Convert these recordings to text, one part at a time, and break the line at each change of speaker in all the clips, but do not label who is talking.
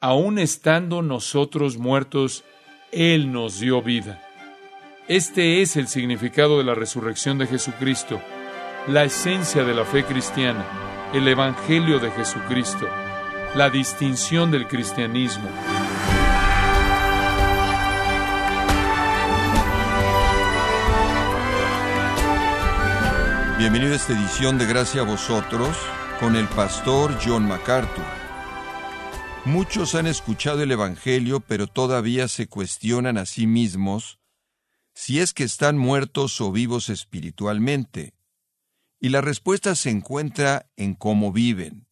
aun estando nosotros muertos, Él nos dio vida. Este es el significado de la resurrección de Jesucristo, la esencia de la fe cristiana, el Evangelio de Jesucristo, la distinción del cristianismo.
Bienvenido a esta edición de Gracia a vosotros con el pastor John MacArthur. Muchos han escuchado el Evangelio, pero todavía se cuestionan a sí mismos si es que están muertos o vivos espiritualmente. Y la respuesta se encuentra en cómo viven.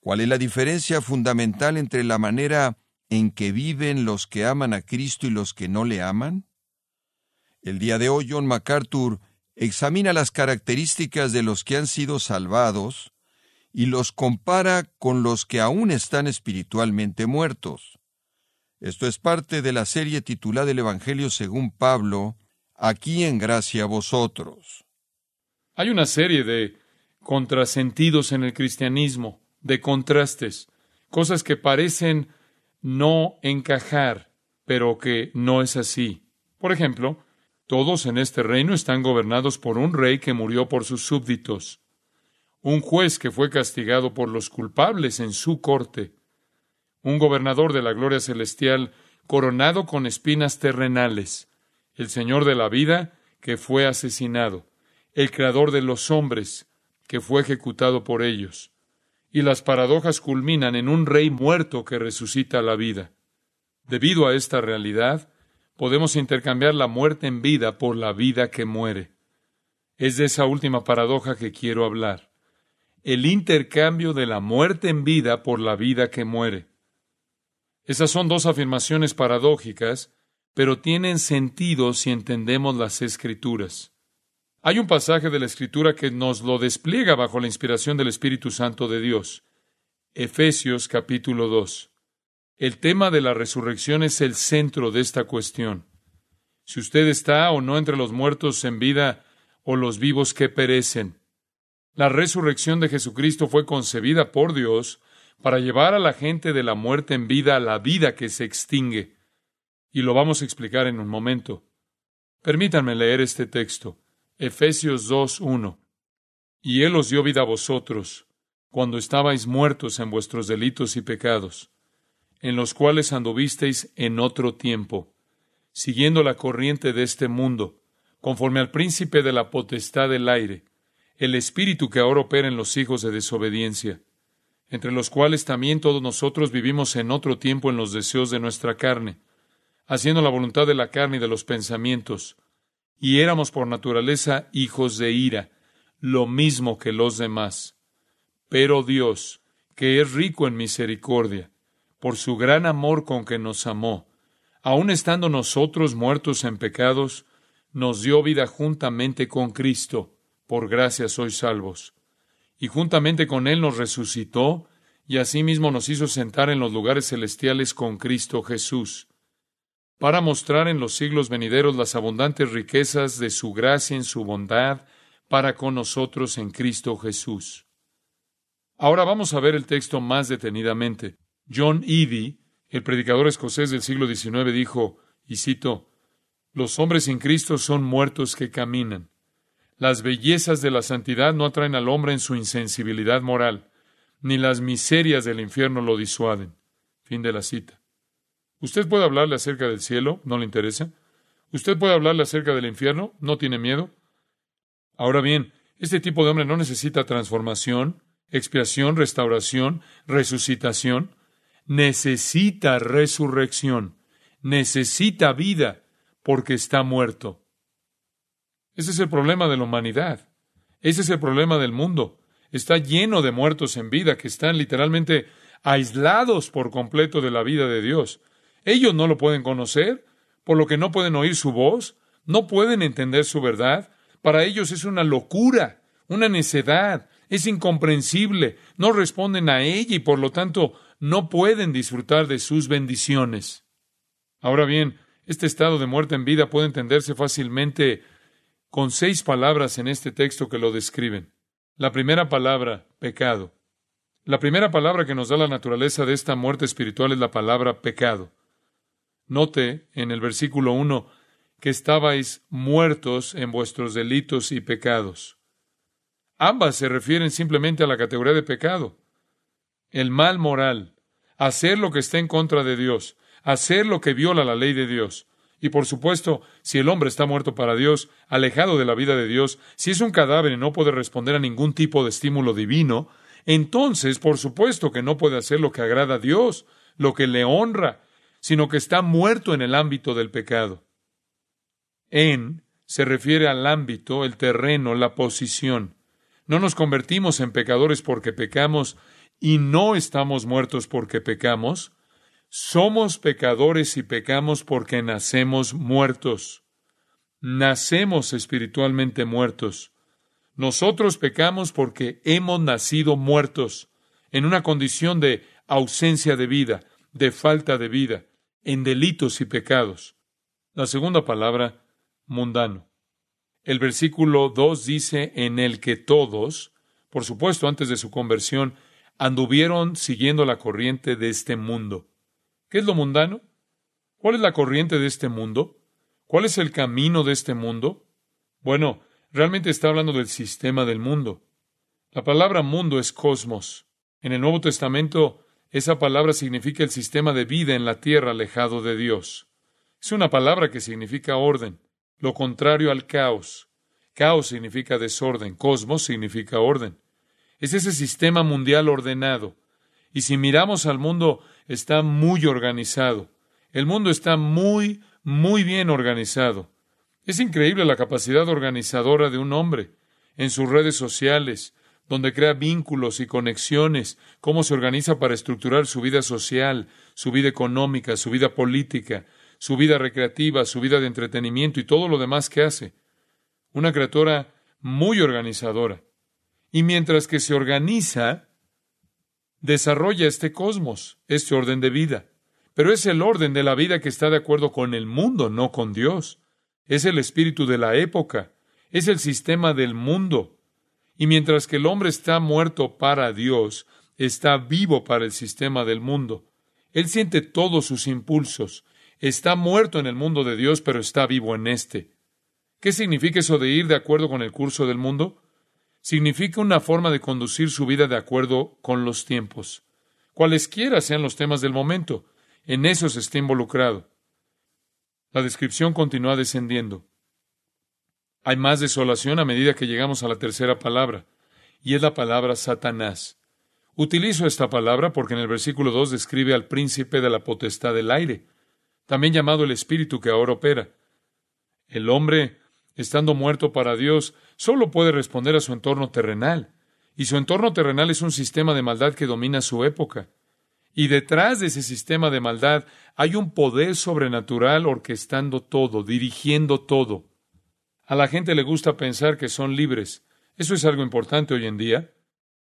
¿Cuál es la diferencia fundamental entre la manera en que viven los que aman a Cristo y los que no le aman? El día de hoy John MacArthur examina las características de los que han sido salvados y los compara con los que aún están espiritualmente muertos. Esto es parte de la serie titulada El Evangelio según Pablo, aquí en gracia a vosotros.
Hay una serie de contrasentidos en el cristianismo, de contrastes, cosas que parecen no encajar, pero que no es así. Por ejemplo, todos en este reino están gobernados por un rey que murió por sus súbditos, un juez que fue castigado por los culpables en su corte, un gobernador de la gloria celestial coronado con espinas terrenales, el Señor de la vida que fue asesinado, el Creador de los hombres que fue ejecutado por ellos. Y las paradojas culminan en un rey muerto que resucita la vida. Debido a esta realidad, podemos intercambiar la muerte en vida por la vida que muere. Es de esa última paradoja que quiero hablar. El intercambio de la muerte en vida por la vida que muere. Esas son dos afirmaciones paradójicas, pero tienen sentido si entendemos las escrituras. Hay un pasaje de la escritura que nos lo despliega bajo la inspiración del Espíritu Santo de Dios. Efesios capítulo 2. El tema de la resurrección es el centro de esta cuestión. Si usted está o no entre los muertos en vida o los vivos que perecen. La resurrección de Jesucristo fue concebida por Dios para llevar a la gente de la muerte en vida a la vida que se extingue. Y lo vamos a explicar en un momento. Permítanme leer este texto. Efesios 2.1. Y Él os dio vida a vosotros, cuando estabais muertos en vuestros delitos y pecados en los cuales anduvisteis en otro tiempo, siguiendo la corriente de este mundo, conforme al príncipe de la potestad del aire, el espíritu que ahora opera en los hijos de desobediencia, entre los cuales también todos nosotros vivimos en otro tiempo en los deseos de nuestra carne, haciendo la voluntad de la carne y de los pensamientos, y éramos por naturaleza hijos de ira, lo mismo que los demás. Pero Dios, que es rico en misericordia, por su gran amor con que nos amó, aun estando nosotros muertos en pecados, nos dio vida juntamente con Cristo, por gracia sois salvos. Y juntamente con Él nos resucitó, y asimismo nos hizo sentar en los lugares celestiales con Cristo Jesús, para mostrar en los siglos venideros las abundantes riquezas de su gracia en su bondad para con nosotros en Cristo Jesús. Ahora vamos a ver el texto más detenidamente. John Eadie, el predicador escocés del siglo XIX, dijo, y cito, Los hombres sin Cristo son muertos que caminan. Las bellezas de la santidad no atraen al hombre en su insensibilidad moral, ni las miserias del infierno lo disuaden. Fin de la cita. ¿Usted puede hablarle acerca del cielo? ¿No le interesa? ¿Usted puede hablarle acerca del infierno? ¿No tiene miedo? Ahora bien, este tipo de hombre no necesita transformación, expiación, restauración, resucitación necesita resurrección, necesita vida, porque está muerto. Ese es el problema de la humanidad. Ese es el problema del mundo. Está lleno de muertos en vida que están literalmente aislados por completo de la vida de Dios. Ellos no lo pueden conocer, por lo que no pueden oír su voz, no pueden entender su verdad. Para ellos es una locura, una necedad, es incomprensible, no responden a ella y por lo tanto no pueden disfrutar de sus bendiciones. Ahora bien, este estado de muerte en vida puede entenderse fácilmente con seis palabras en este texto que lo describen. La primera palabra, pecado. La primera palabra que nos da la naturaleza de esta muerte espiritual es la palabra pecado. Note en el versículo 1 que estabais muertos en vuestros delitos y pecados. Ambas se refieren simplemente a la categoría de pecado. El mal moral, hacer lo que está en contra de Dios, hacer lo que viola la ley de Dios. Y por supuesto, si el hombre está muerto para Dios, alejado de la vida de Dios, si es un cadáver y no puede responder a ningún tipo de estímulo divino, entonces por supuesto que no puede hacer lo que agrada a Dios, lo que le honra, sino que está muerto en el ámbito del pecado. En se refiere al ámbito, el terreno, la posición. No nos convertimos en pecadores porque pecamos y no estamos muertos porque pecamos. Somos pecadores y pecamos porque nacemos muertos. Nacemos espiritualmente muertos. Nosotros pecamos porque hemos nacido muertos, en una condición de ausencia de vida, de falta de vida, en delitos y pecados. La segunda palabra, mundano. El versículo 2 dice en el que todos, por supuesto antes de su conversión, anduvieron siguiendo la corriente de este mundo. ¿Qué es lo mundano? ¿Cuál es la corriente de este mundo? ¿Cuál es el camino de este mundo? Bueno, realmente está hablando del sistema del mundo. La palabra mundo es cosmos. En el Nuevo Testamento, esa palabra significa el sistema de vida en la tierra alejado de Dios. Es una palabra que significa orden lo contrario al caos. Caos significa desorden, cosmos significa orden. Es ese sistema mundial ordenado. Y si miramos al mundo, está muy organizado. El mundo está muy, muy bien organizado. Es increíble la capacidad organizadora de un hombre en sus redes sociales, donde crea vínculos y conexiones, cómo se organiza para estructurar su vida social, su vida económica, su vida política, su vida recreativa, su vida de entretenimiento y todo lo demás que hace. Una criatura muy organizadora. Y mientras que se organiza, desarrolla este cosmos, este orden de vida. Pero es el orden de la vida que está de acuerdo con el mundo, no con Dios. Es el espíritu de la época, es el sistema del mundo. Y mientras que el hombre está muerto para Dios, está vivo para el sistema del mundo. Él siente todos sus impulsos, Está muerto en el mundo de Dios, pero está vivo en éste. ¿Qué significa eso de ir de acuerdo con el curso del mundo? Significa una forma de conducir su vida de acuerdo con los tiempos. Cualesquiera sean los temas del momento, en eso se está involucrado. La descripción continúa descendiendo. Hay más desolación a medida que llegamos a la tercera palabra, y es la palabra Satanás. Utilizo esta palabra porque en el versículo 2 describe al príncipe de la potestad del aire también llamado el espíritu que ahora opera. El hombre, estando muerto para Dios, solo puede responder a su entorno terrenal, y su entorno terrenal es un sistema de maldad que domina su época. Y detrás de ese sistema de maldad hay un poder sobrenatural orquestando todo, dirigiendo todo. A la gente le gusta pensar que son libres. Eso es algo importante hoy en día.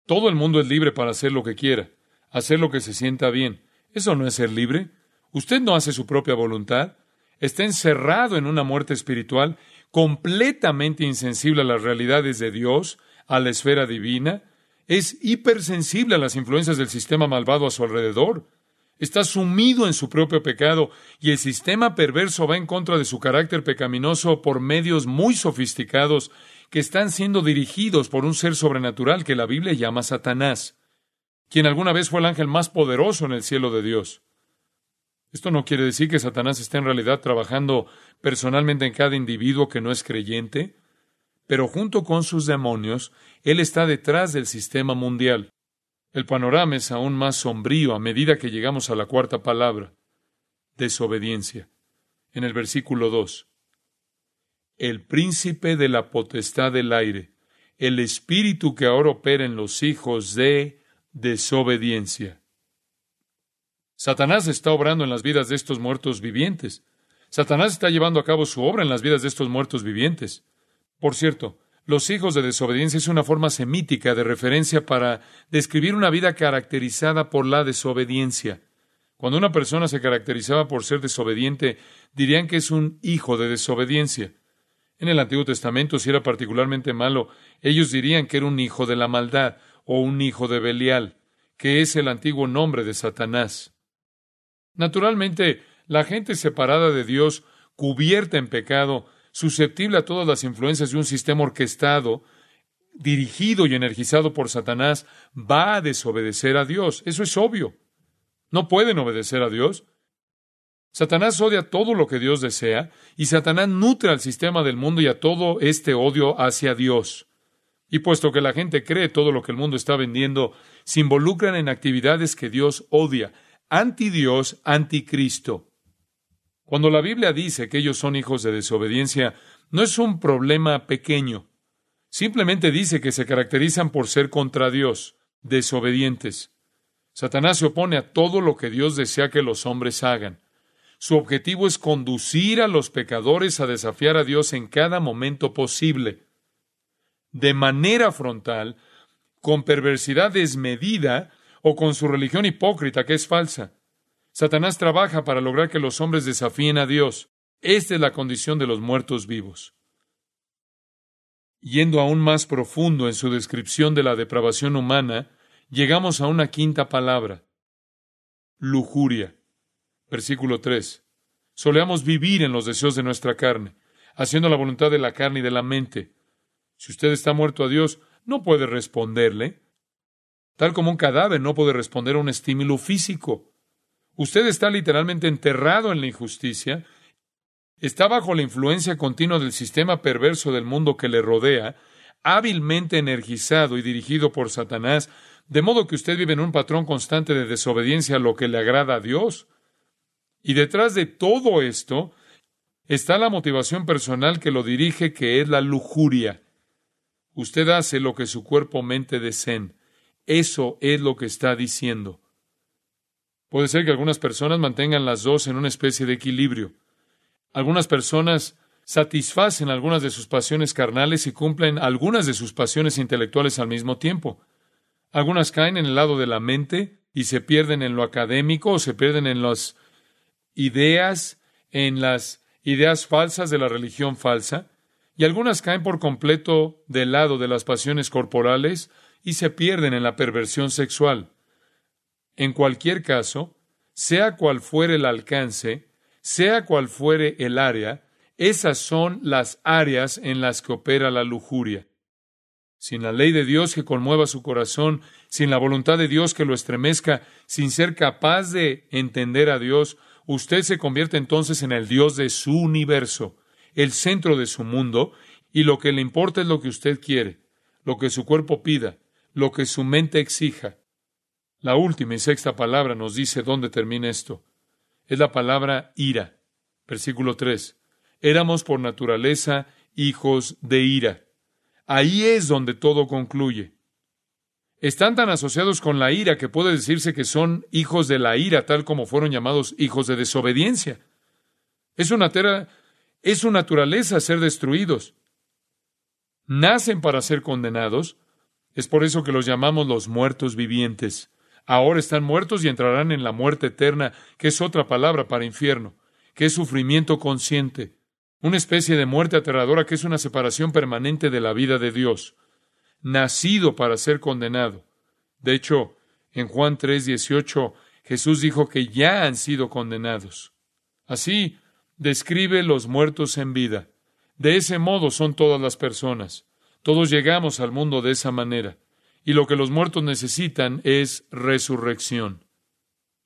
Todo el mundo es libre para hacer lo que quiera, hacer lo que se sienta bien. Eso no es ser libre. Usted no hace su propia voluntad. Está encerrado en una muerte espiritual, completamente insensible a las realidades de Dios, a la esfera divina. Es hipersensible a las influencias del sistema malvado a su alrededor. Está sumido en su propio pecado y el sistema perverso va en contra de su carácter pecaminoso por medios muy sofisticados que están siendo dirigidos por un ser sobrenatural que la Biblia llama Satanás, quien alguna vez fue el ángel más poderoso en el cielo de Dios. Esto no quiere decir que Satanás esté en realidad trabajando personalmente en cada individuo que no es creyente, pero junto con sus demonios, Él está detrás del sistema mundial. El panorama es aún más sombrío a medida que llegamos a la cuarta palabra, desobediencia. En el versículo 2. El príncipe de la potestad del aire, el espíritu que ahora opera en los hijos de desobediencia. Satanás está obrando en las vidas de estos muertos vivientes. Satanás está llevando a cabo su obra en las vidas de estos muertos vivientes. Por cierto, los hijos de desobediencia es una forma semítica de referencia para describir una vida caracterizada por la desobediencia. Cuando una persona se caracterizaba por ser desobediente, dirían que es un hijo de desobediencia. En el Antiguo Testamento, si era particularmente malo, ellos dirían que era un hijo de la maldad o un hijo de Belial que es el antiguo nombre de Satanás. Naturalmente, la gente separada de Dios, cubierta en pecado, susceptible a todas las influencias de un sistema orquestado, dirigido y energizado por Satanás, va a desobedecer a Dios. Eso es obvio. No pueden obedecer a Dios. Satanás odia todo lo que Dios desea y Satanás nutre al sistema del mundo y a todo este odio hacia Dios. Y puesto que la gente cree todo lo que el mundo está vendiendo, se involucran en actividades que Dios odia, anti Dios, anticristo. Cuando la Biblia dice que ellos son hijos de desobediencia, no es un problema pequeño. Simplemente dice que se caracterizan por ser contra Dios, desobedientes. Satanás se opone a todo lo que Dios desea que los hombres hagan. Su objetivo es conducir a los pecadores a desafiar a Dios en cada momento posible. De manera frontal, con perversidad desmedida o con su religión hipócrita que es falsa. Satanás trabaja para lograr que los hombres desafíen a Dios. Esta es la condición de los muertos vivos. Yendo aún más profundo en su descripción de la depravación humana, llegamos a una quinta palabra, lujuria. Versículo 3. Soleamos vivir en los deseos de nuestra carne, haciendo la voluntad de la carne y de la mente. Si usted está muerto a Dios, no puede responderle. Tal como un cadáver no puede responder a un estímulo físico. Usted está literalmente enterrado en la injusticia está bajo la influencia continua del sistema perverso del mundo que le rodea, hábilmente energizado y dirigido por Satanás, de modo que usted vive en un patrón constante de desobediencia a lo que le agrada a Dios. Y detrás de todo esto está la motivación personal que lo dirige, que es la lujuria. Usted hace lo que su cuerpo mente deseen. Eso es lo que está diciendo. Puede ser que algunas personas mantengan las dos en una especie de equilibrio. Algunas personas satisfacen algunas de sus pasiones carnales y cumplen algunas de sus pasiones intelectuales al mismo tiempo. Algunas caen en el lado de la mente y se pierden en lo académico o se pierden en las ideas, en las ideas falsas de la religión falsa, y algunas caen por completo del lado de las pasiones corporales y se pierden en la perversión sexual. En cualquier caso, sea cual fuere el alcance, sea cual fuere el área, esas son las áreas en las que opera la lujuria. Sin la ley de Dios que conmueva su corazón, sin la voluntad de Dios que lo estremezca, sin ser capaz de entender a Dios, usted se convierte entonces en el Dios de su universo, el centro de su mundo, y lo que le importa es lo que usted quiere, lo que su cuerpo pida, lo que su mente exija. La última y sexta palabra nos dice dónde termina esto es la palabra ira. Versículo 3. Éramos por naturaleza hijos de ira. Ahí es donde todo concluye. Están tan asociados con la ira que puede decirse que son hijos de la ira, tal como fueron llamados hijos de desobediencia. Es una, es su naturaleza ser destruidos. Nacen para ser condenados. Es por eso que los llamamos los muertos vivientes. Ahora están muertos y entrarán en la muerte eterna, que es otra palabra para infierno, que es sufrimiento consciente, una especie de muerte aterradora que es una separación permanente de la vida de Dios, nacido para ser condenado. De hecho, en Juan 3:18 Jesús dijo que ya han sido condenados. Así describe los muertos en vida. De ese modo son todas las personas. Todos llegamos al mundo de esa manera. Y lo que los muertos necesitan es resurrección.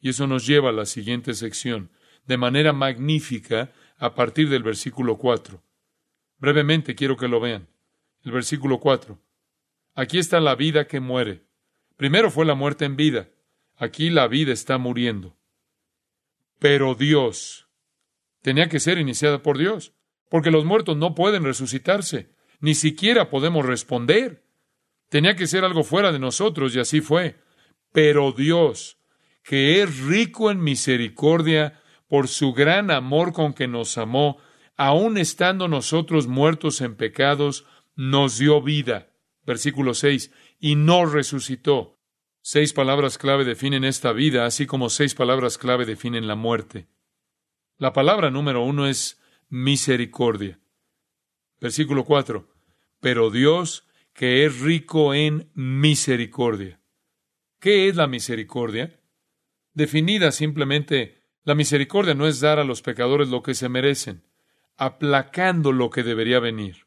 Y eso nos lleva a la siguiente sección, de manera magnífica, a partir del versículo 4. Brevemente quiero que lo vean. El versículo 4. Aquí está la vida que muere. Primero fue la muerte en vida. Aquí la vida está muriendo. Pero Dios tenía que ser iniciada por Dios, porque los muertos no pueden resucitarse, ni siquiera podemos responder. Tenía que ser algo fuera de nosotros y así fue. Pero Dios, que es rico en misericordia por su gran amor con que nos amó, aun estando nosotros muertos en pecados, nos dio vida. Versículo 6. Y nos resucitó. Seis palabras clave definen esta vida, así como seis palabras clave definen la muerte. La palabra número uno es misericordia. Versículo 4. Pero Dios, que es rico en misericordia. ¿Qué es la misericordia? Definida simplemente, la misericordia no es dar a los pecadores lo que se merecen, aplacando lo que debería venir.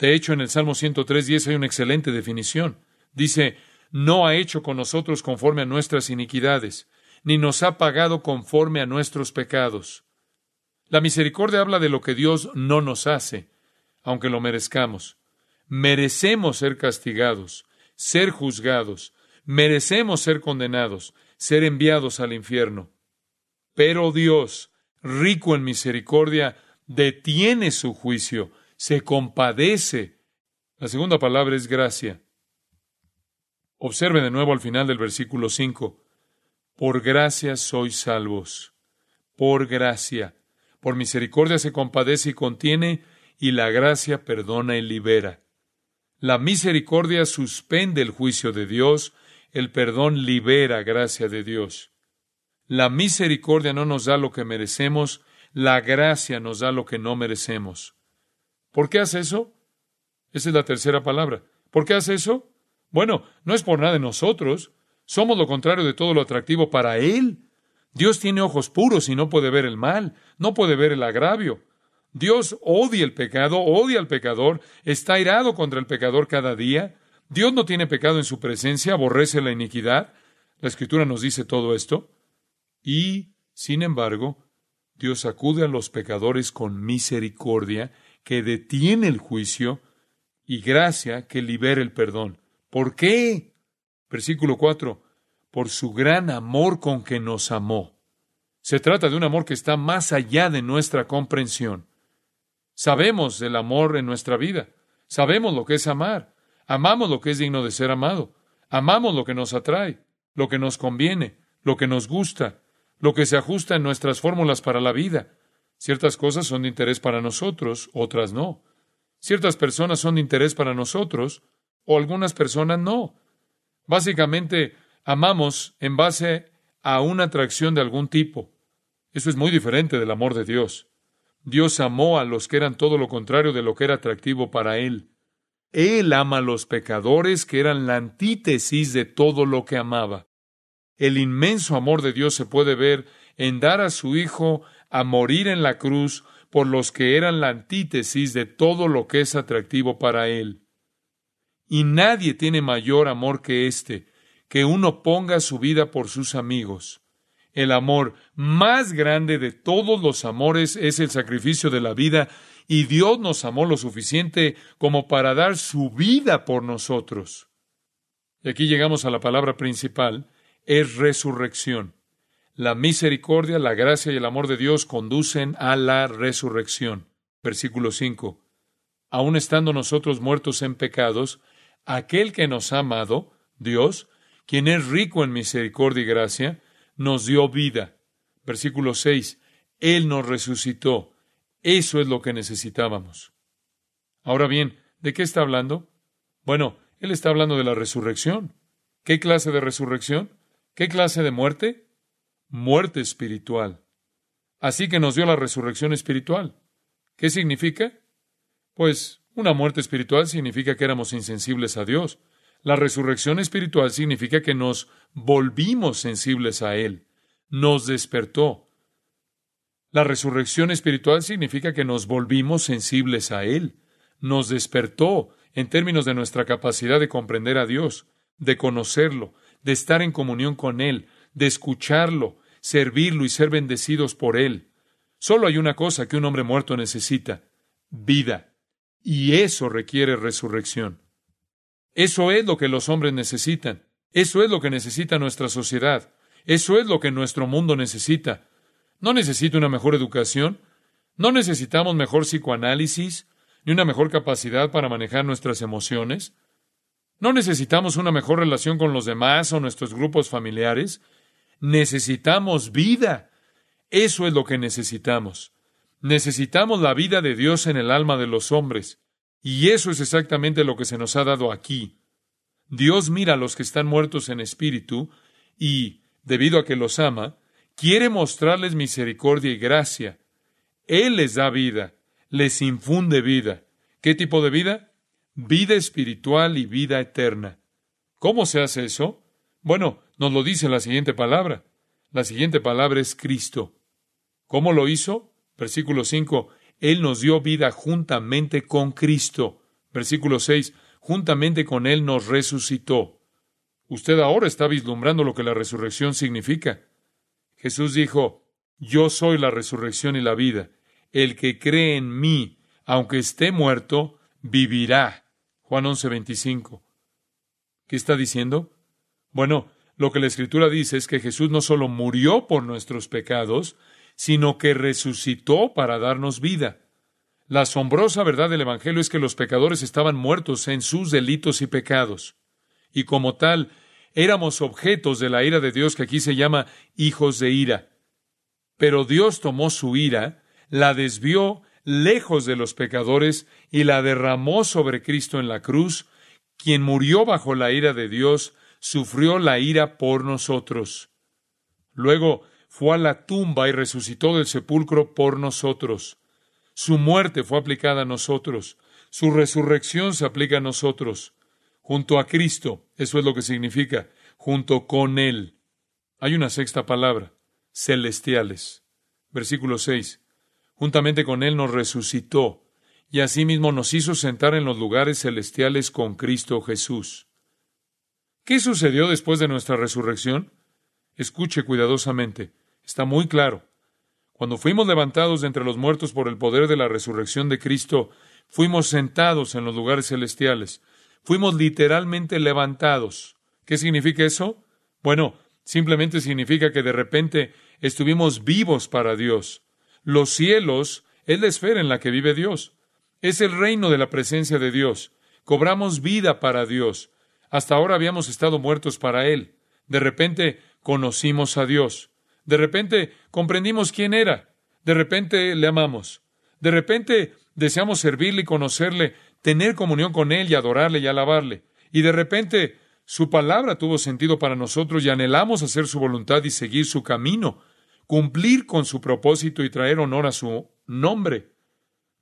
De hecho, en el Salmo 103.10 hay una excelente definición. Dice, no ha hecho con nosotros conforme a nuestras iniquidades, ni nos ha pagado conforme a nuestros pecados. La misericordia habla de lo que Dios no nos hace, aunque lo merezcamos. Merecemos ser castigados, ser juzgados, merecemos ser condenados, ser enviados al infierno. Pero Dios, rico en misericordia, detiene su juicio, se compadece. La segunda palabra es gracia. Observe de nuevo al final del versículo 5. Por gracia sois salvos. Por gracia. Por misericordia se compadece y contiene, y la gracia perdona y libera. La misericordia suspende el juicio de Dios, el perdón libera gracia de Dios. La misericordia no nos da lo que merecemos, la gracia nos da lo que no merecemos. ¿Por qué hace eso? Esa es la tercera palabra. ¿Por qué hace eso? Bueno, no es por nada de nosotros. Somos lo contrario de todo lo atractivo para Él. Dios tiene ojos puros y no puede ver el mal, no puede ver el agravio. Dios odia el pecado, odia al pecador, está irado contra el pecador cada día. Dios no tiene pecado en su presencia, aborrece la iniquidad. La Escritura nos dice todo esto. Y, sin embargo, Dios acude a los pecadores con misericordia, que detiene el juicio, y gracia que libera el perdón. ¿Por qué? Versículo 4 por su gran amor con que nos amó. Se trata de un amor que está más allá de nuestra comprensión. Sabemos del amor en nuestra vida. Sabemos lo que es amar. Amamos lo que es digno de ser amado. Amamos lo que nos atrae, lo que nos conviene, lo que nos gusta, lo que se ajusta en nuestras fórmulas para la vida. Ciertas cosas son de interés para nosotros, otras no. Ciertas personas son de interés para nosotros, o algunas personas no. Básicamente, amamos en base a una atracción de algún tipo. Eso es muy diferente del amor de Dios. Dios amó a los que eran todo lo contrario de lo que era atractivo para Él. Él ama a los pecadores que eran la antítesis de todo lo que amaba. El inmenso amor de Dios se puede ver en dar a su Hijo a morir en la cruz por los que eran la antítesis de todo lo que es atractivo para Él. Y nadie tiene mayor amor que éste, que uno ponga su vida por sus amigos. El amor más grande de todos los amores es el sacrificio de la vida, y Dios nos amó lo suficiente como para dar su vida por nosotros. Y aquí llegamos a la palabra principal, es resurrección. La misericordia, la gracia y el amor de Dios conducen a la resurrección. Versículo 5. Aun estando nosotros muertos en pecados, aquel que nos ha amado, Dios, quien es rico en misericordia y gracia, nos dio vida. Versículo 6. Él nos resucitó. Eso es lo que necesitábamos. Ahora bien, ¿de qué está hablando? Bueno, Él está hablando de la resurrección. ¿Qué clase de resurrección? ¿Qué clase de muerte? Muerte espiritual. Así que nos dio la resurrección espiritual. ¿Qué significa? Pues una muerte espiritual significa que éramos insensibles a Dios. La resurrección espiritual significa que nos volvimos sensibles a Él, nos despertó. La resurrección espiritual significa que nos volvimos sensibles a Él, nos despertó en términos de nuestra capacidad de comprender a Dios, de conocerlo, de estar en comunión con Él, de escucharlo, servirlo y ser bendecidos por Él. Solo hay una cosa que un hombre muerto necesita, vida. Y eso requiere resurrección. Eso es lo que los hombres necesitan. Eso es lo que necesita nuestra sociedad. Eso es lo que nuestro mundo necesita. No necesita una mejor educación. No necesitamos mejor psicoanálisis, ni una mejor capacidad para manejar nuestras emociones. No necesitamos una mejor relación con los demás o nuestros grupos familiares. Necesitamos vida. Eso es lo que necesitamos. Necesitamos la vida de Dios en el alma de los hombres. Y eso es exactamente lo que se nos ha dado aquí. Dios mira a los que están muertos en espíritu y, debido a que los ama, quiere mostrarles misericordia y gracia. Él les da vida, les infunde vida. ¿Qué tipo de vida? Vida espiritual y vida eterna. ¿Cómo se hace eso? Bueno, nos lo dice la siguiente palabra. La siguiente palabra es Cristo. ¿Cómo lo hizo? Versículo 5. Él nos dio vida juntamente con Cristo. Versículo 6. Juntamente con Él nos resucitó. Usted ahora está vislumbrando lo que la resurrección significa. Jesús dijo, Yo soy la resurrección y la vida. El que cree en mí, aunque esté muerto, vivirá. Juan 11, 25. ¿Qué está diciendo? Bueno, lo que la Escritura dice es que Jesús no solo murió por nuestros pecados, sino que resucitó para darnos vida. La asombrosa verdad del Evangelio es que los pecadores estaban muertos en sus delitos y pecados, y como tal éramos objetos de la ira de Dios que aquí se llama hijos de ira. Pero Dios tomó su ira, la desvió lejos de los pecadores y la derramó sobre Cristo en la cruz, quien murió bajo la ira de Dios, sufrió la ira por nosotros. Luego fue a la tumba y resucitó del sepulcro por nosotros. Su muerte fue aplicada a nosotros. Su resurrección se aplica a nosotros. Junto a Cristo, eso es lo que significa, junto con Él. Hay una sexta palabra, celestiales. Versículo 6. Juntamente con Él nos resucitó y asimismo nos hizo sentar en los lugares celestiales con Cristo Jesús. ¿Qué sucedió después de nuestra resurrección? Escuche cuidadosamente. Está muy claro. Cuando fuimos levantados de entre los muertos por el poder de la resurrección de Cristo, fuimos sentados en los lugares celestiales. Fuimos literalmente levantados. ¿Qué significa eso? Bueno, simplemente significa que de repente estuvimos vivos para Dios. Los cielos es la esfera en la que vive Dios. Es el reino de la presencia de Dios. Cobramos vida para Dios. Hasta ahora habíamos estado muertos para Él. De repente conocimos a Dios. De repente comprendimos quién era. De repente le amamos. De repente deseamos servirle y conocerle, tener comunión con Él y adorarle y alabarle. Y de repente su palabra tuvo sentido para nosotros y anhelamos hacer su voluntad y seguir su camino, cumplir con su propósito y traer honor a su nombre.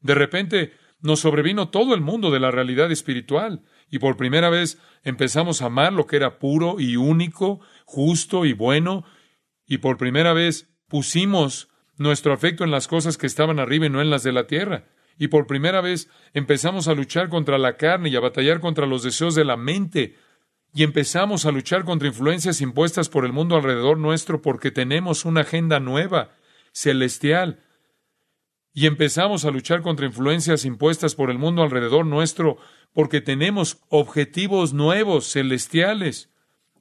De repente nos sobrevino todo el mundo de la realidad espiritual y por primera vez empezamos a amar lo que era puro y único, justo y bueno, y por primera vez pusimos nuestro afecto en las cosas que estaban arriba y no en las de la tierra. Y por primera vez empezamos a luchar contra la carne y a batallar contra los deseos de la mente. Y empezamos a luchar contra influencias impuestas por el mundo alrededor nuestro porque tenemos una agenda nueva, celestial, y empezamos a luchar contra influencias impuestas por el mundo alrededor nuestro porque tenemos objetivos nuevos, celestiales,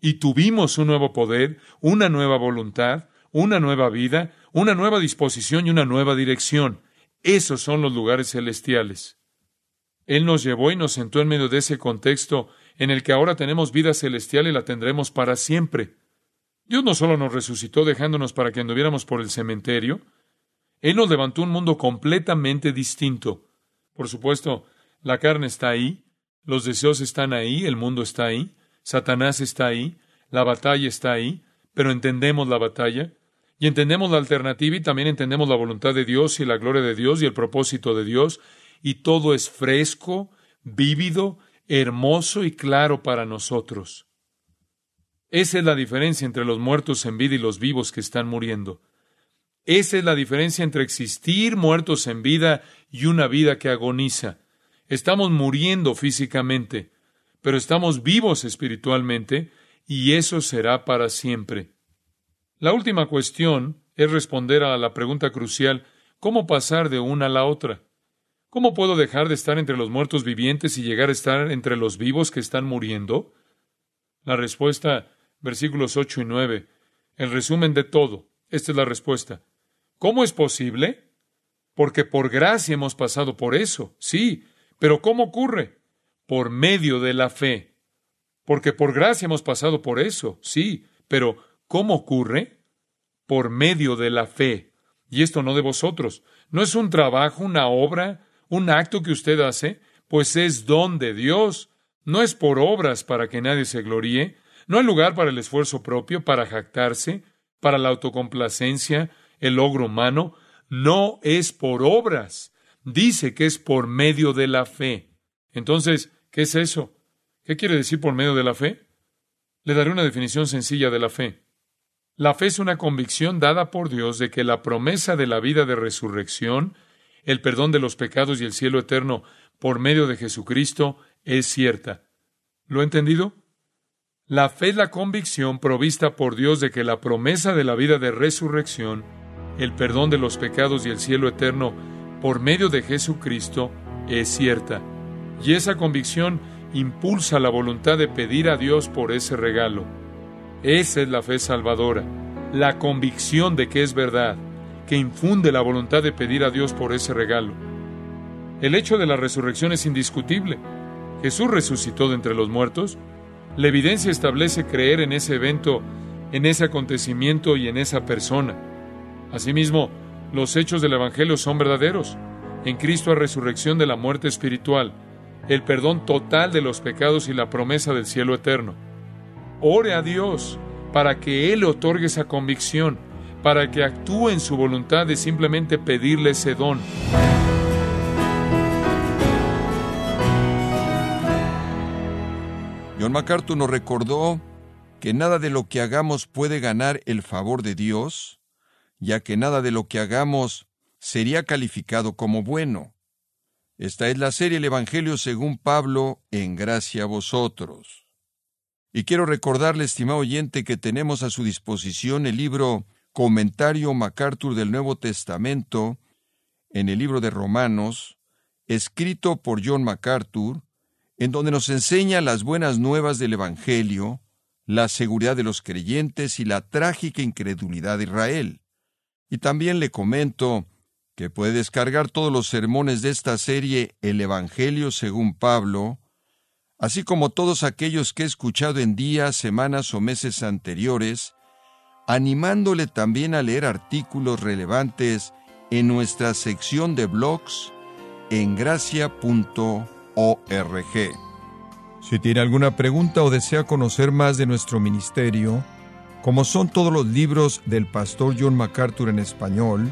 y tuvimos un nuevo poder, una nueva voluntad, una nueva vida, una nueva disposición y una nueva dirección. Esos son los lugares celestiales. Él nos llevó y nos sentó en medio de ese contexto en el que ahora tenemos vida celestial y la tendremos para siempre. Dios no solo nos resucitó dejándonos para que anduviéramos por el cementerio, él nos levantó un mundo completamente distinto. Por supuesto, la carne está ahí, los deseos están ahí, el mundo está ahí, Satanás está ahí, la batalla está ahí, pero entendemos la batalla y entendemos la alternativa y también entendemos la voluntad de Dios y la gloria de Dios y el propósito de Dios y todo es fresco, vívido, hermoso y claro para nosotros. Esa es la diferencia entre los muertos en vida y los vivos que están muriendo. Esa es la diferencia entre existir muertos en vida y una vida que agoniza. Estamos muriendo físicamente, pero estamos vivos espiritualmente y eso será para siempre. La última cuestión es responder a la pregunta crucial ¿cómo pasar de una a la otra? ¿Cómo puedo dejar de estar entre los muertos vivientes y llegar a estar entre los vivos que están muriendo? La respuesta, versículos 8 y 9, el resumen de todo. Esta es la respuesta. ¿Cómo es posible? Porque por gracia hemos pasado por eso, sí, pero ¿cómo ocurre? Por medio de la fe. Porque por gracia hemos pasado por eso, sí, pero ¿cómo ocurre? Por medio de la fe. Y esto no de vosotros. No es un trabajo, una obra, un acto que usted hace, pues es don de Dios. No es por obras para que nadie se gloríe. No hay lugar para el esfuerzo propio, para jactarse, para la autocomplacencia, el logro humano, no es por obras. Dice que es por medio de la fe. Entonces, ¿qué es eso? ¿Qué quiere decir por medio de la fe? Le daré una definición sencilla de la fe. La fe es una convicción dada por Dios de que la promesa de la vida de resurrección, el perdón de los pecados y el cielo eterno por medio de Jesucristo es cierta. ¿Lo ha entendido? La fe es la convicción provista por Dios de que la promesa de la vida de resurrección, el perdón de los pecados y el cielo eterno por medio de Jesucristo es cierta. Y esa convicción impulsa la voluntad de pedir a Dios por ese regalo. Esa es la fe salvadora, la convicción de que es verdad, que infunde la voluntad de pedir a Dios por ese regalo. El hecho de la resurrección es indiscutible. Jesús resucitó de entre los muertos. La evidencia establece creer en ese evento, en ese acontecimiento y en esa persona. Asimismo, los hechos del Evangelio son verdaderos. En Cristo hay resurrección de la muerte espiritual, el perdón total de los pecados y la promesa del cielo eterno. Ore a Dios para que Él otorgue esa convicción, para que actúe en su voluntad de simplemente pedirle ese don.
John MacArthur nos recordó que nada de lo que hagamos puede ganar el favor de Dios, ya que nada de lo que hagamos sería calificado como bueno. Esta es la serie El Evangelio según Pablo, en gracia a vosotros. Y quiero recordarle, estimado oyente, que tenemos a su disposición el libro Comentario MacArthur del Nuevo Testamento, en el libro de Romanos, escrito por John MacArthur, en donde nos enseña las buenas nuevas del Evangelio, la seguridad de los creyentes y la trágica incredulidad de Israel. Y también le comento que puede descargar todos los sermones de esta serie El Evangelio según Pablo, así como todos aquellos que he escuchado en días, semanas o meses anteriores, animándole también a leer artículos relevantes en nuestra sección de blogs en gracia.org. Si tiene alguna pregunta o desea conocer más de nuestro ministerio, como son todos los libros del pastor John MacArthur en español,